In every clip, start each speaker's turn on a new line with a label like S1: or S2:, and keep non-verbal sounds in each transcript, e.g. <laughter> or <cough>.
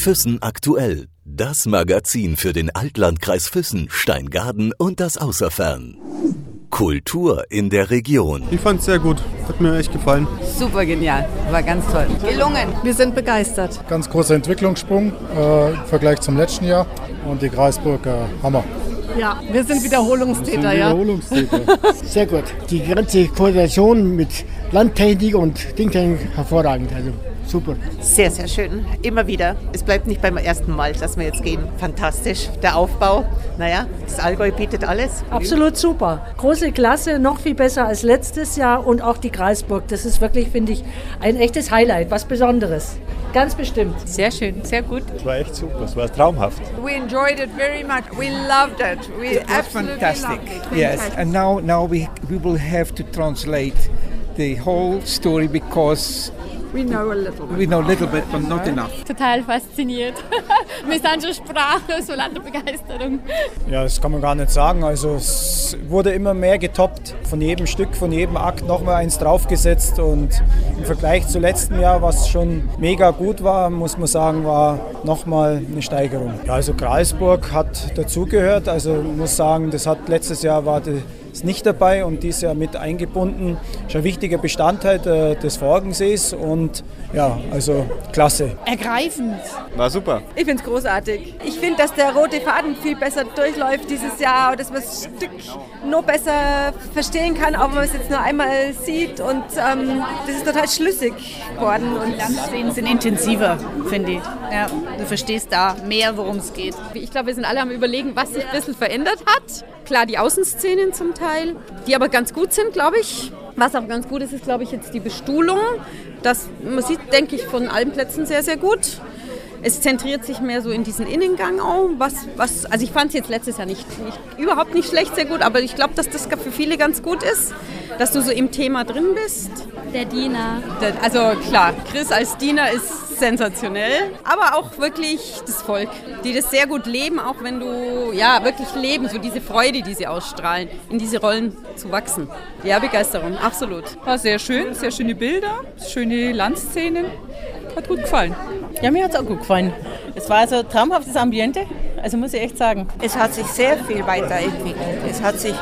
S1: Füssen aktuell. Das Magazin für den Altlandkreis Füssen, Steingaden und das Außerfern. Kultur in der Region.
S2: Ich fand es sehr gut. Hat mir echt gefallen.
S3: Super genial. War ganz toll.
S4: Gelungen. Wir sind begeistert.
S5: Ganz großer Entwicklungssprung äh, im Vergleich zum letzten Jahr. Und die Kreisburg, äh, Hammer.
S4: Ja, wir sind Wiederholungstäter,
S5: ja. Wiederholungstäter. <laughs>
S6: Sehr gut. Die ganze Koordination mit Landtechnik und Dingtechnik hervorragend. Also super.
S7: Sehr, sehr schön. Immer wieder. Es bleibt nicht beim ersten Mal, dass wir jetzt gehen. Fantastisch. Der Aufbau. Naja, das Allgäu bietet alles.
S8: Absolut super. Große Klasse, noch viel besser als letztes Jahr und auch die Kreisburg. Das ist wirklich, finde ich, ein echtes Highlight, was Besonderes. Ganz bestimmt.
S3: Sehr schön, sehr gut.
S9: Es war echt super, es war traumhaft.
S10: We enjoyed it very much. We loved it. We
S11: it was fantastic. Yes, and now now we we will have to translate the whole story because
S10: We know a little bit.
S11: We know a little bit, but not enough.
S12: Total fasziniert. <laughs> Wir sind schon sprachlos vor lauter Begeisterung.
S13: Ja, das kann man gar nicht sagen. Also es wurde immer mehr getoppt. Von jedem Stück, von jedem Akt nochmal eins draufgesetzt. Und im Vergleich zu letztem Jahr, was schon mega gut war, muss man sagen, war nochmal eine Steigerung. Ja, also Gralsburg hat dazugehört. Also ich muss sagen, das hat letztes Jahr war die ist nicht dabei und dies Jahr mit eingebunden. Ist ein wichtiger Bestandteil äh, des Forgensees und ja, also klasse.
S4: Ergreifend.
S9: War super.
S14: Ich finde es großartig. Ich finde, dass der rote Faden viel besser durchläuft dieses Jahr und dass man das Stück noch besser verstehen kann, auch wenn man es jetzt nur einmal sieht und ähm, das ist total schlüssig geworden.
S3: Und die Landszenen sind intensiver, finde ich. Ja, du verstehst da mehr, worum es geht.
S12: Ich glaube, wir sind alle am überlegen, was sich ein bisschen verändert hat. Klar, die Außenszenen zum Teil, die aber ganz gut sind, glaube ich. Was auch ganz gut ist, ist, glaube ich, jetzt die Bestuhlung. Das, man sieht, denke ich, von allen Plätzen sehr, sehr gut. Es zentriert sich mehr so in diesen Innengang auch. Was, was, also ich fand es jetzt letztes Jahr nicht, nicht, überhaupt nicht schlecht, sehr gut, aber ich glaube, dass das für viele ganz gut ist, dass du so im Thema drin bist. Der Diener.
S3: Also klar, Chris als Diener ist sensationell, aber auch wirklich das Volk, die das sehr gut leben, auch wenn du ja wirklich leben, so diese Freude, die sie ausstrahlen, in diese Rollen zu wachsen. Ja, Begeisterung, absolut.
S15: War sehr schön, sehr schöne Bilder, schöne Landszenen. Hat gut gefallen.
S16: Ja, mir hat es auch gut gefallen. Es war also ein traumhaftes Ambiente, also muss ich echt sagen.
S17: Es hat sich sehr viel weiterentwickelt. Es hat sich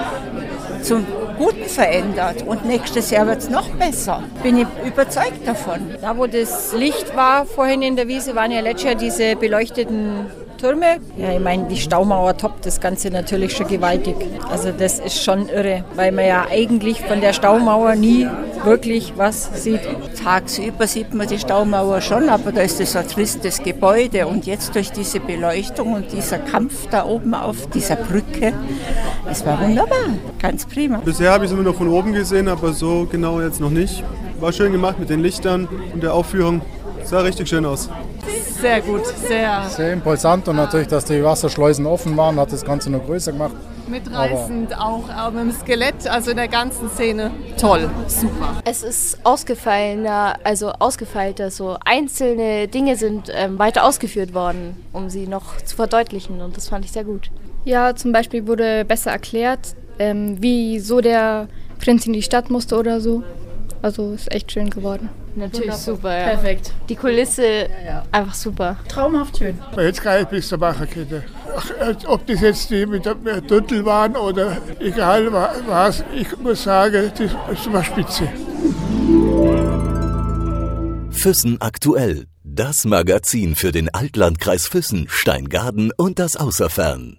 S17: zum Guten verändert und nächstes Jahr wird es noch besser. Bin ich überzeugt davon.
S18: Da, wo das Licht war vorhin in der Wiese, waren ja letztes Jahr diese beleuchteten Türme. Ja, ich meine, die Staumauer toppt das Ganze natürlich schon gewaltig. Also das ist schon irre, weil man ja eigentlich von der Staumauer nie wirklich was sieht.
S17: Tagsüber sieht man die Staumauer schon, aber da ist das ein tristes Gebäude und jetzt durch diese Beleuchtung und dieser Kampf da oben auf dieser Brücke, es war wunderbar, ganz prima.
S2: Bisher habe ich es immer nur von oben gesehen, aber so genau jetzt noch nicht. War schön gemacht mit den Lichtern und der Aufführung. Sah richtig schön aus.
S4: Sehr gut, sehr.
S5: Sehr impulsant und natürlich, dass die Wasserschleusen offen waren, hat das Ganze noch größer gemacht.
S4: Mitreißend aber auch, mit dem Skelett, also in der ganzen Szene. Toll, super.
S12: Es ist ausgefallener, also ausgefeilter, so einzelne Dinge sind ähm, weiter ausgeführt worden, um sie noch zu verdeutlichen und das fand ich sehr gut.
S19: Ja, zum Beispiel wurde besser erklärt, ähm, wie so der Prinz in die Stadt musste oder so. Also ist echt schön geworden.
S12: Natürlich Wunderbar. super, ja.
S4: Perfekt.
S12: Die Kulisse ja. einfach super.
S4: Traumhaft schön.
S20: Jetzt kann ich bis zur Macherkette. Ob das jetzt die mit der Drittel waren oder egal was, ich muss sagen, das war spitze.
S1: Füssen aktuell. Das Magazin für den Altlandkreis Füssen, Steingaden und das Außerfern.